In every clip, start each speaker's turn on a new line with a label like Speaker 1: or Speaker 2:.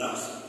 Speaker 1: nas.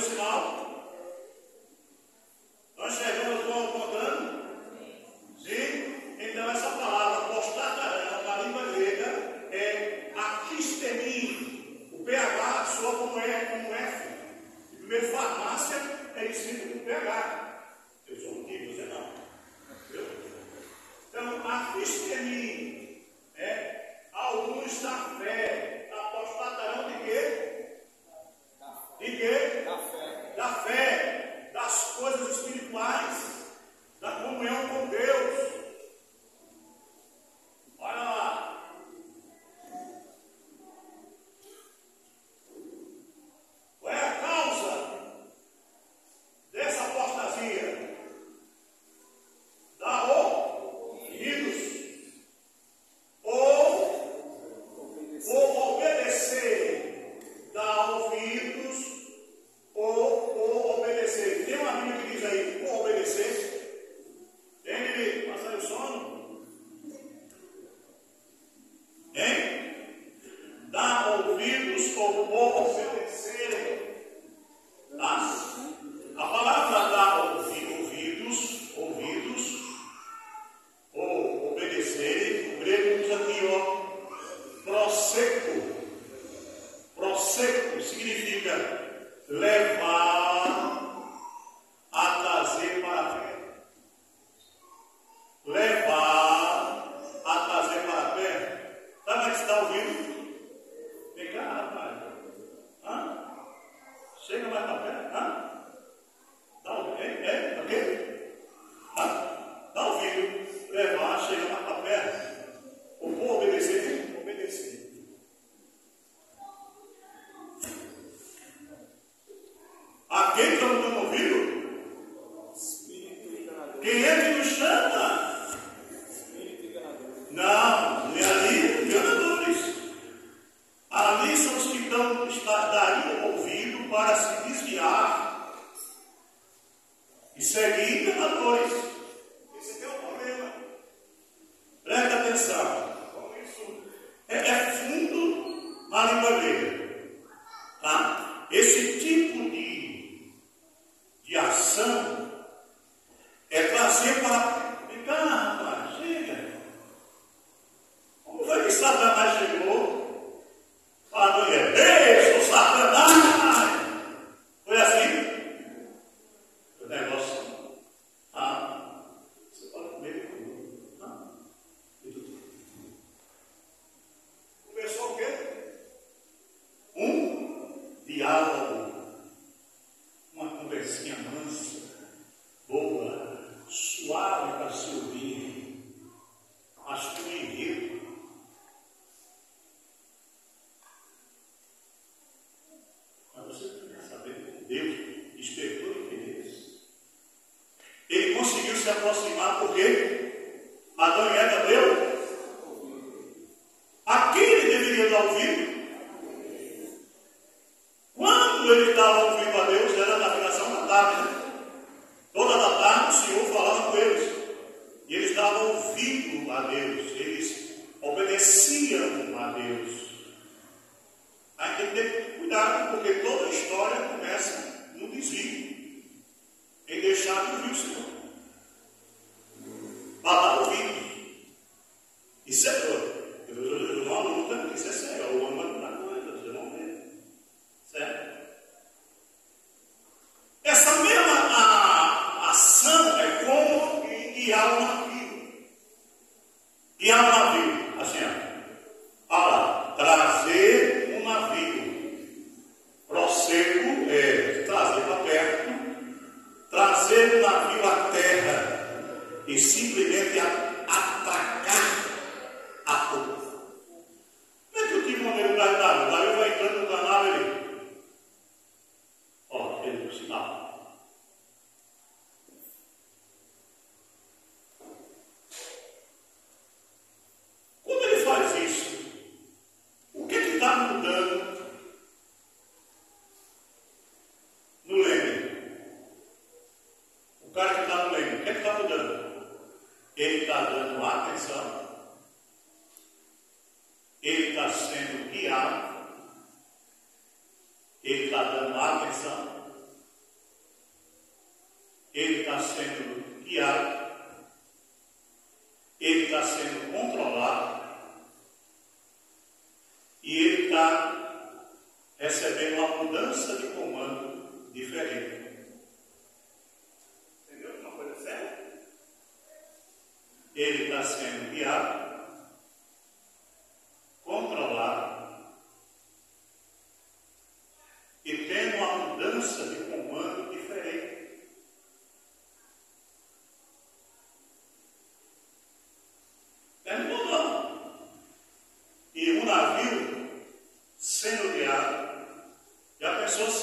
Speaker 1: Jerusalem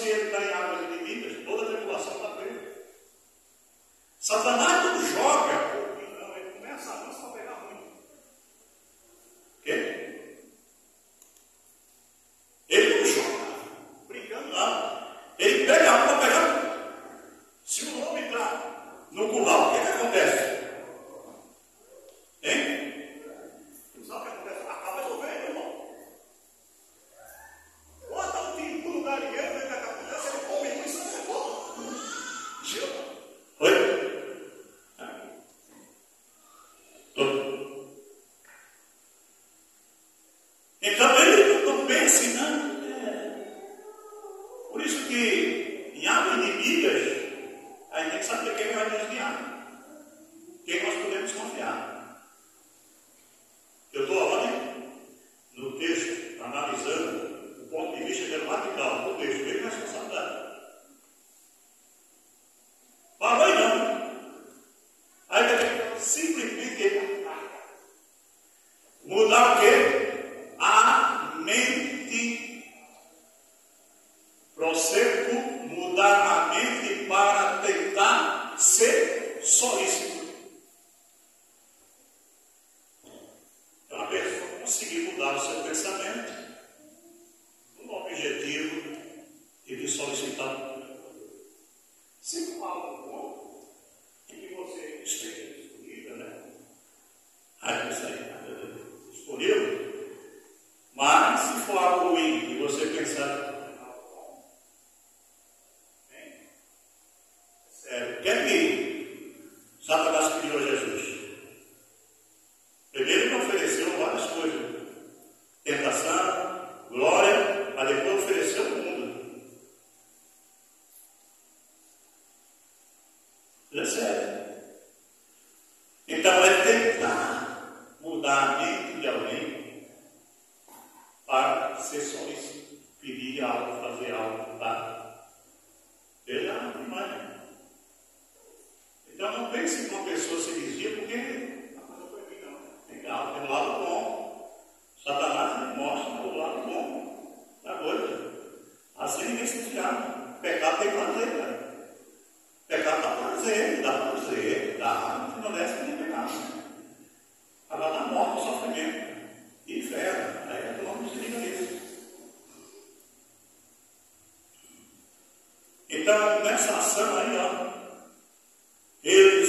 Speaker 1: ಸೇರ್ತಾ ಯಾವ Então,
Speaker 2: nessa
Speaker 1: ação aí, ó, eles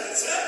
Speaker 1: Yes, yes.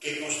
Speaker 1: que hemos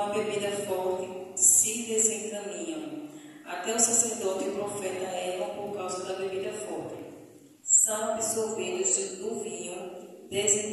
Speaker 1: com a
Speaker 3: bebida forte se desencaminham. Até o sacerdote e o profeta erram por causa da bebida forte. São absorvidos do vinho desencaminhados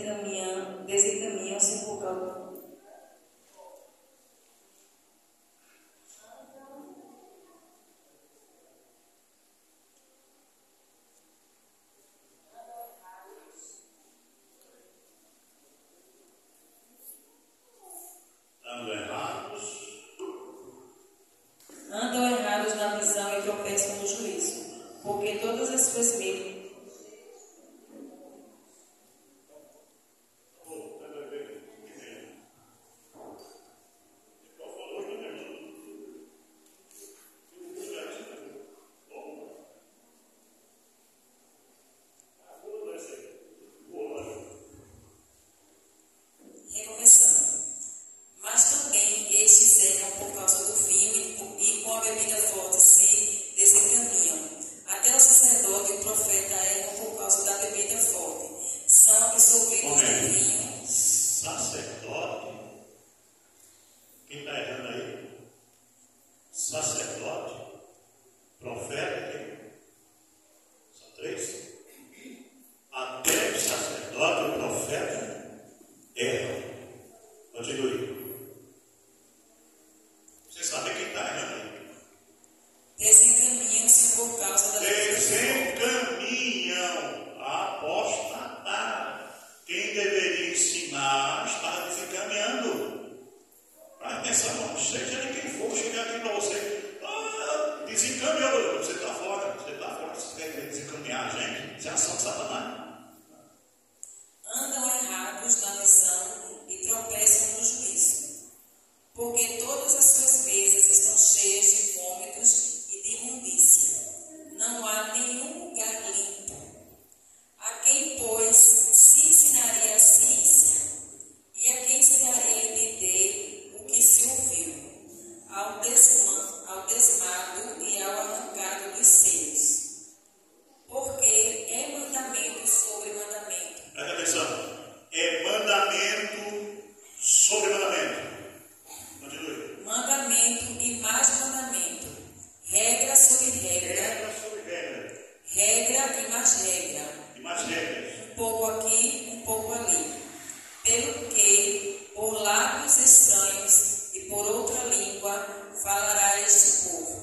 Speaker 3: falará a
Speaker 1: esse povo.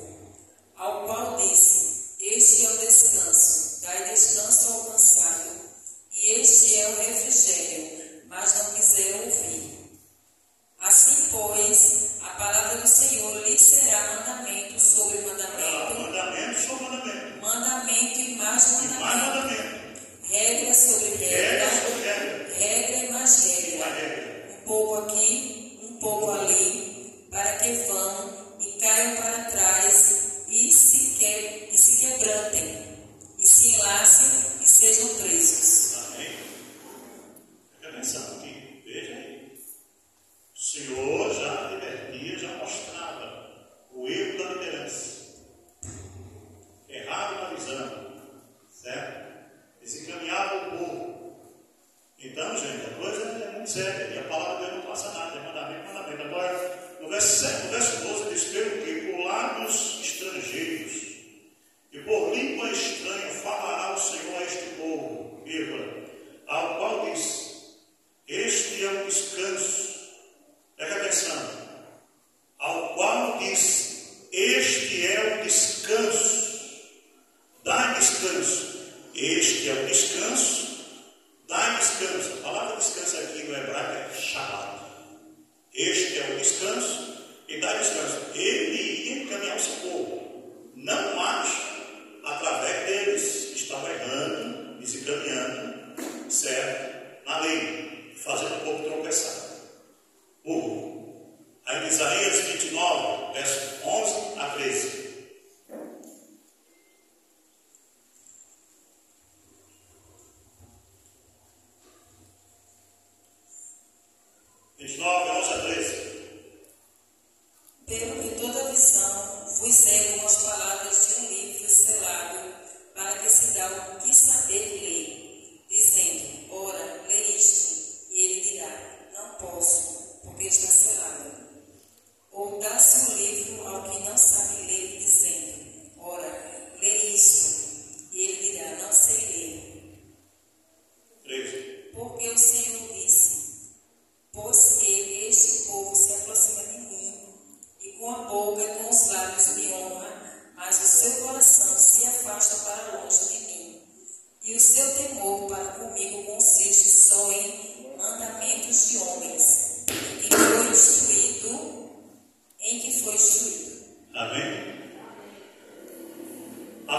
Speaker 1: Ao
Speaker 3: pão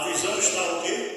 Speaker 3: visão está o
Speaker 1: quê?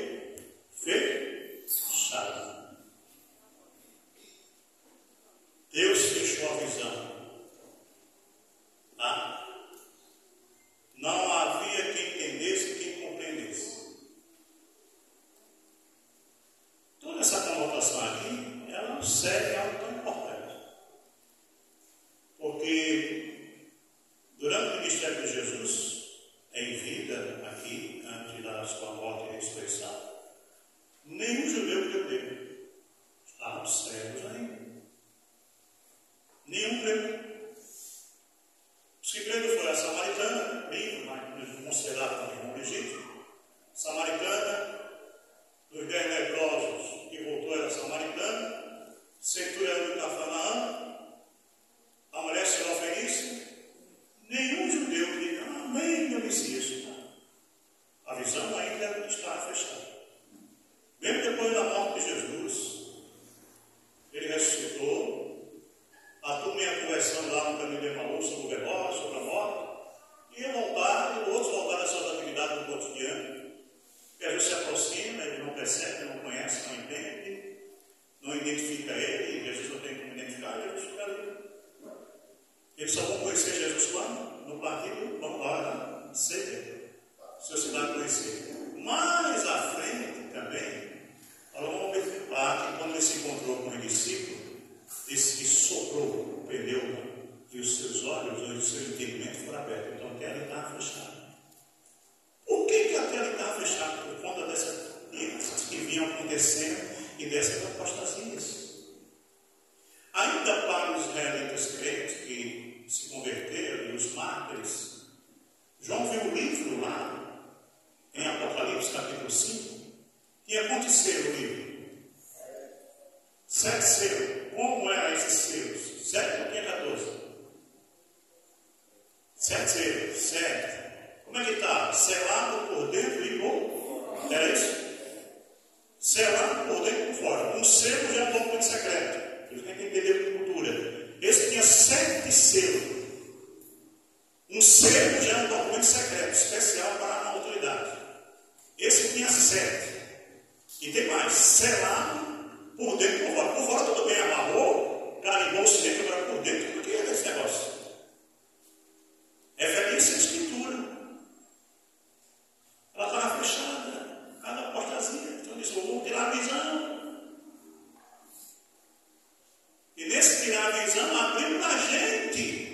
Speaker 1: Tirar a visão, abriu para a gente.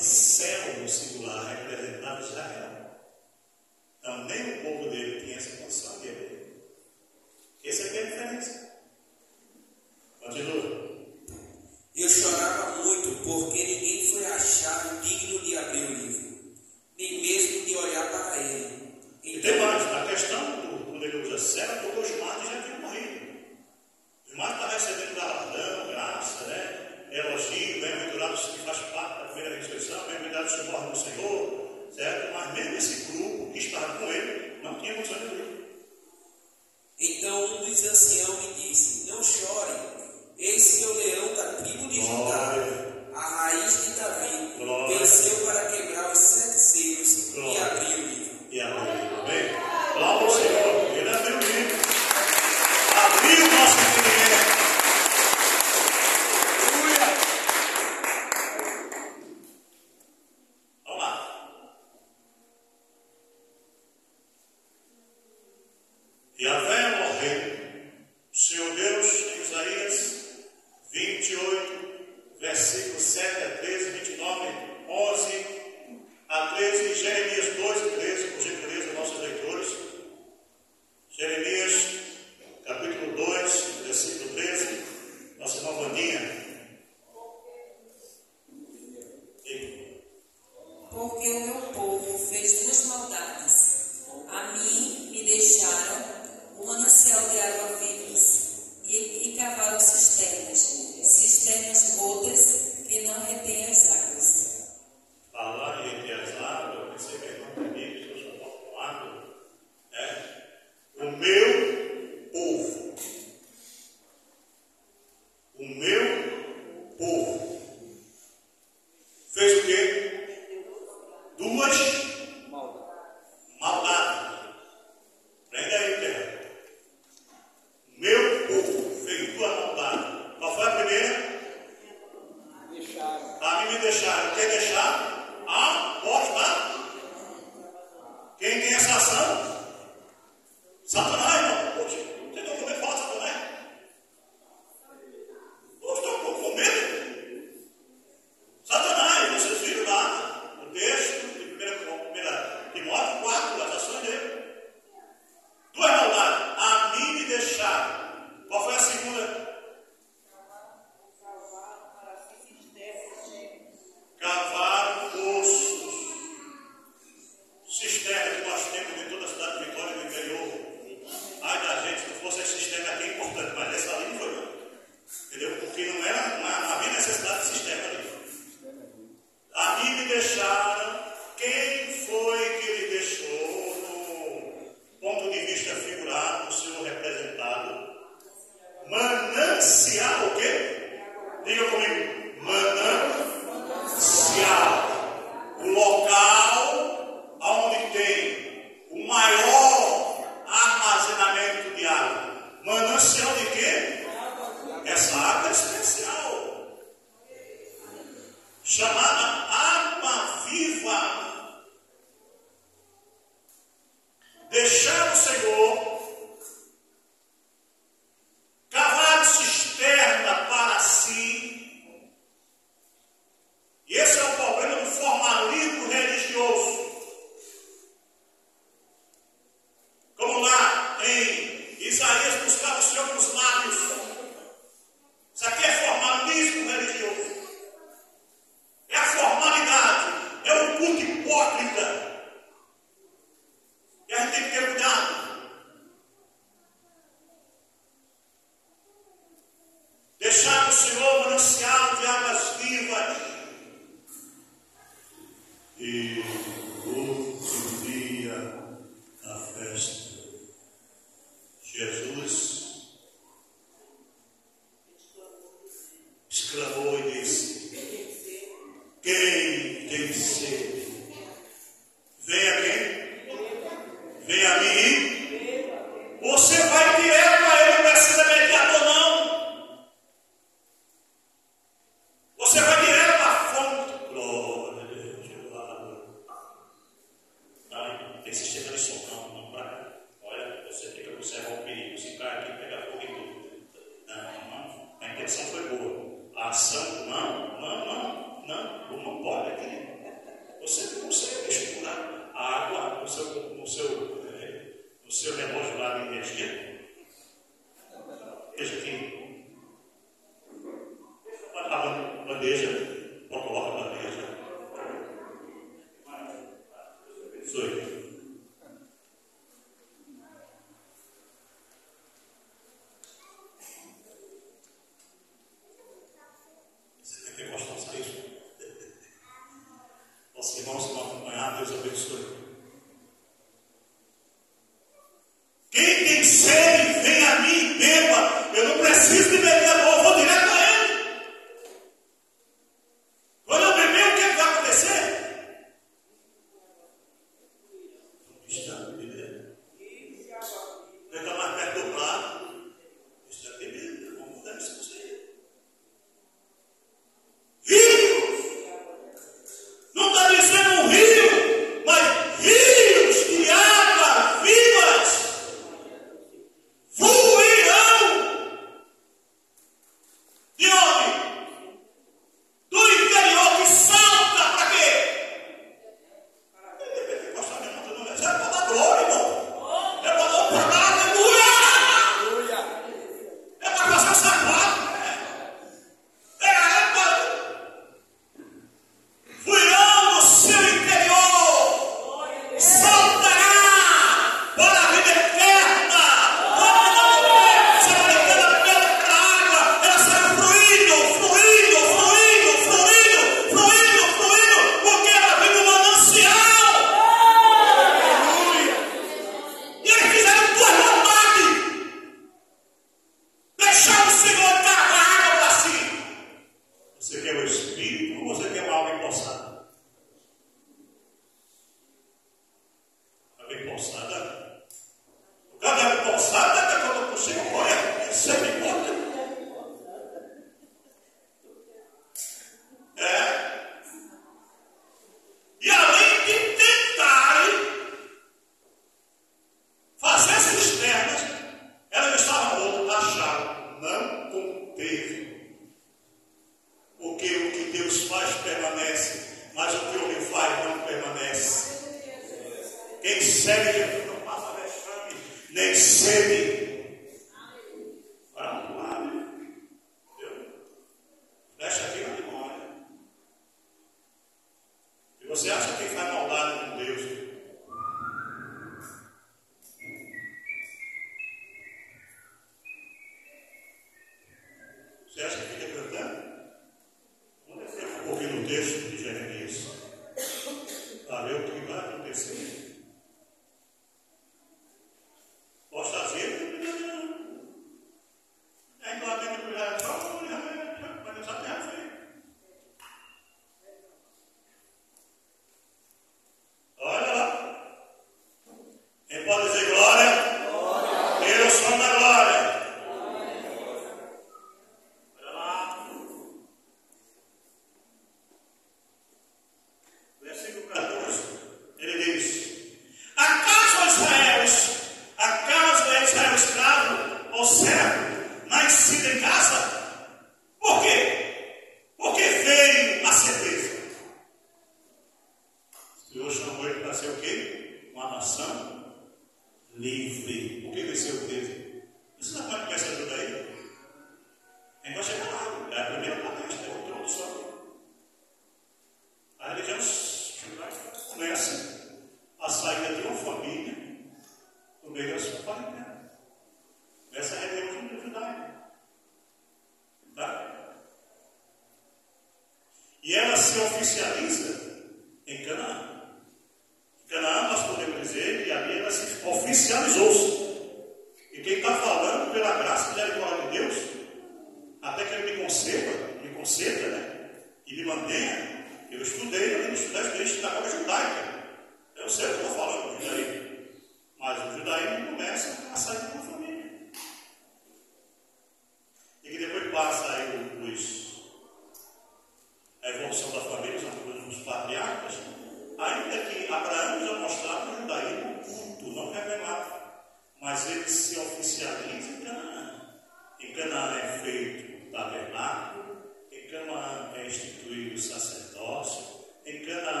Speaker 1: Céu no singular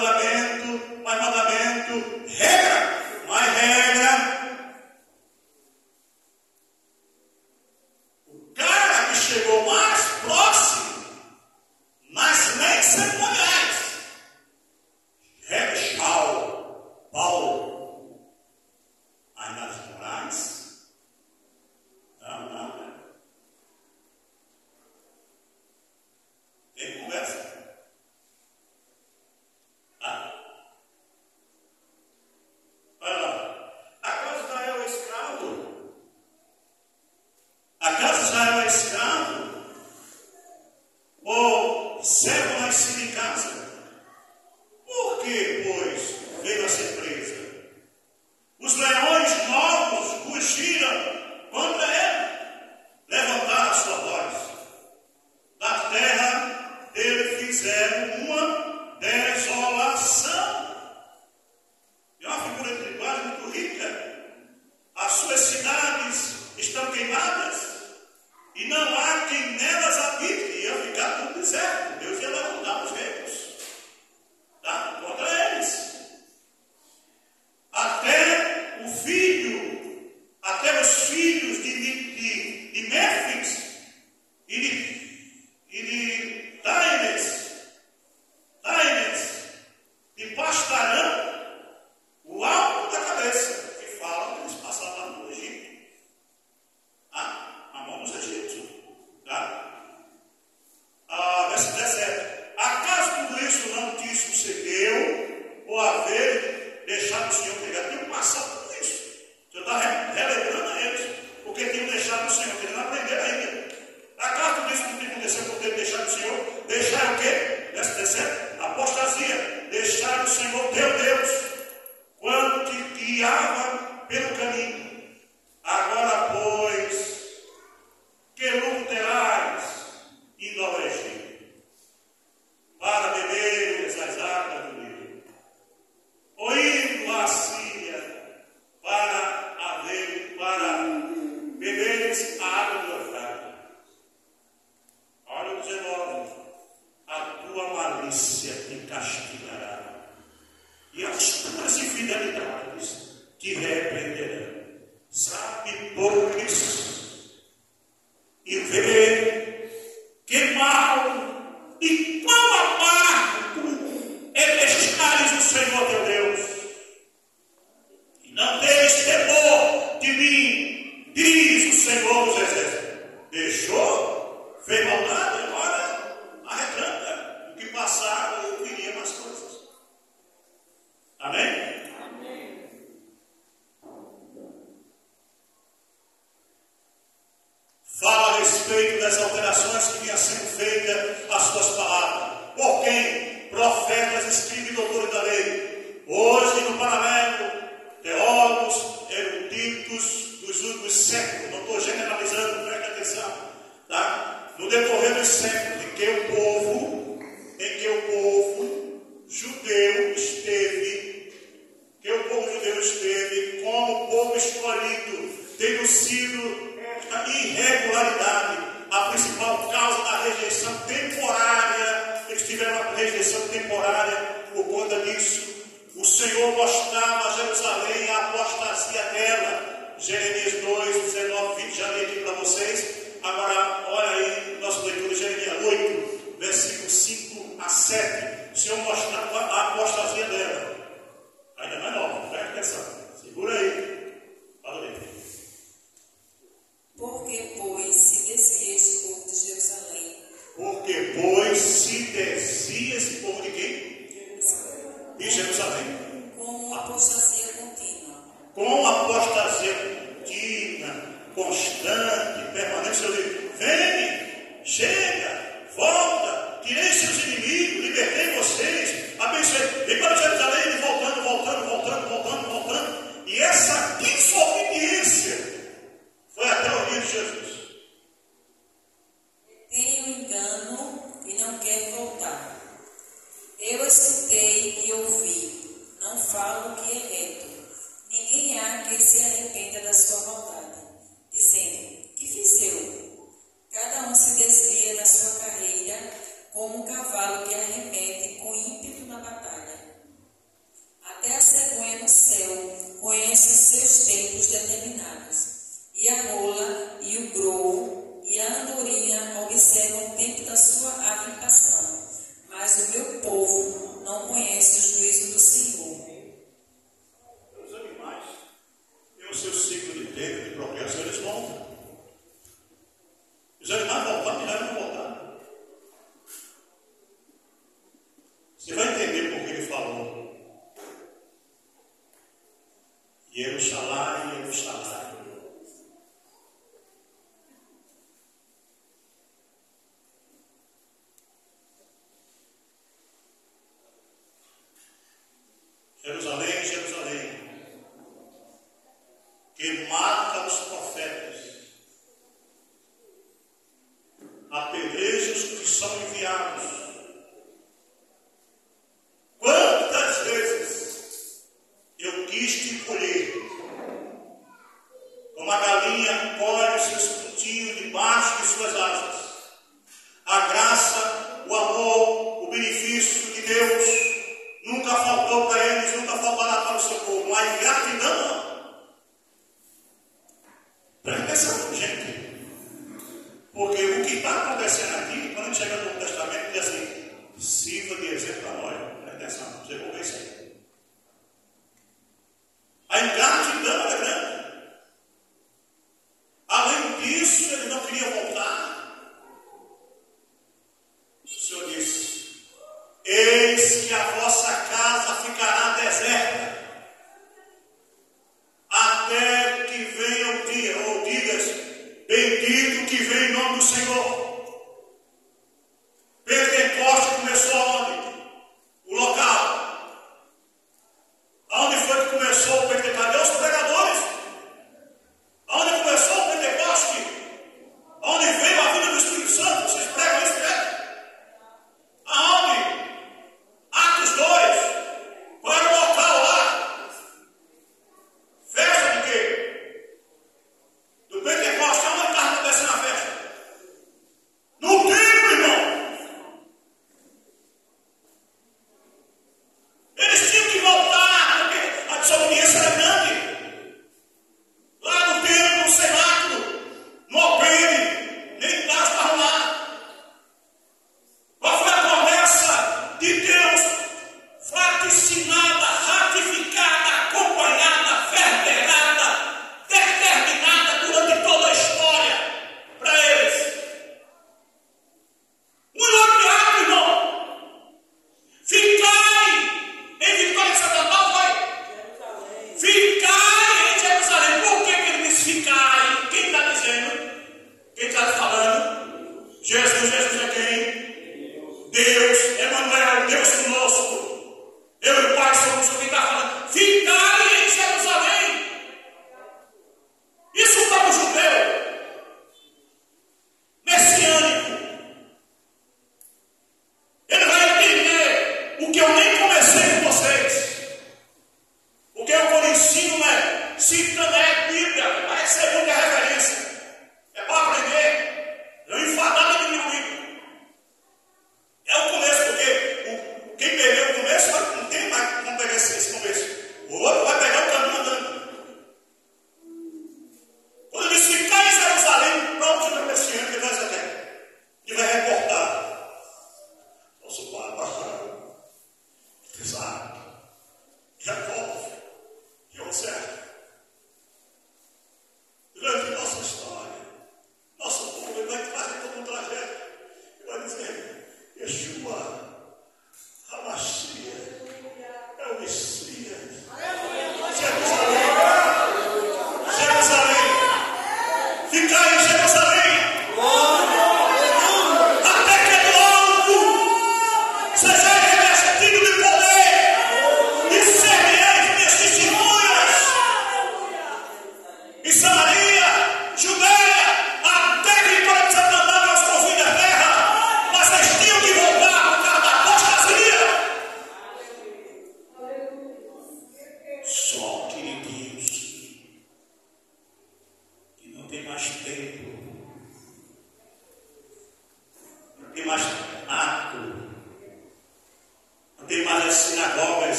Speaker 1: chegou mais próximo, Senhor teu Deus.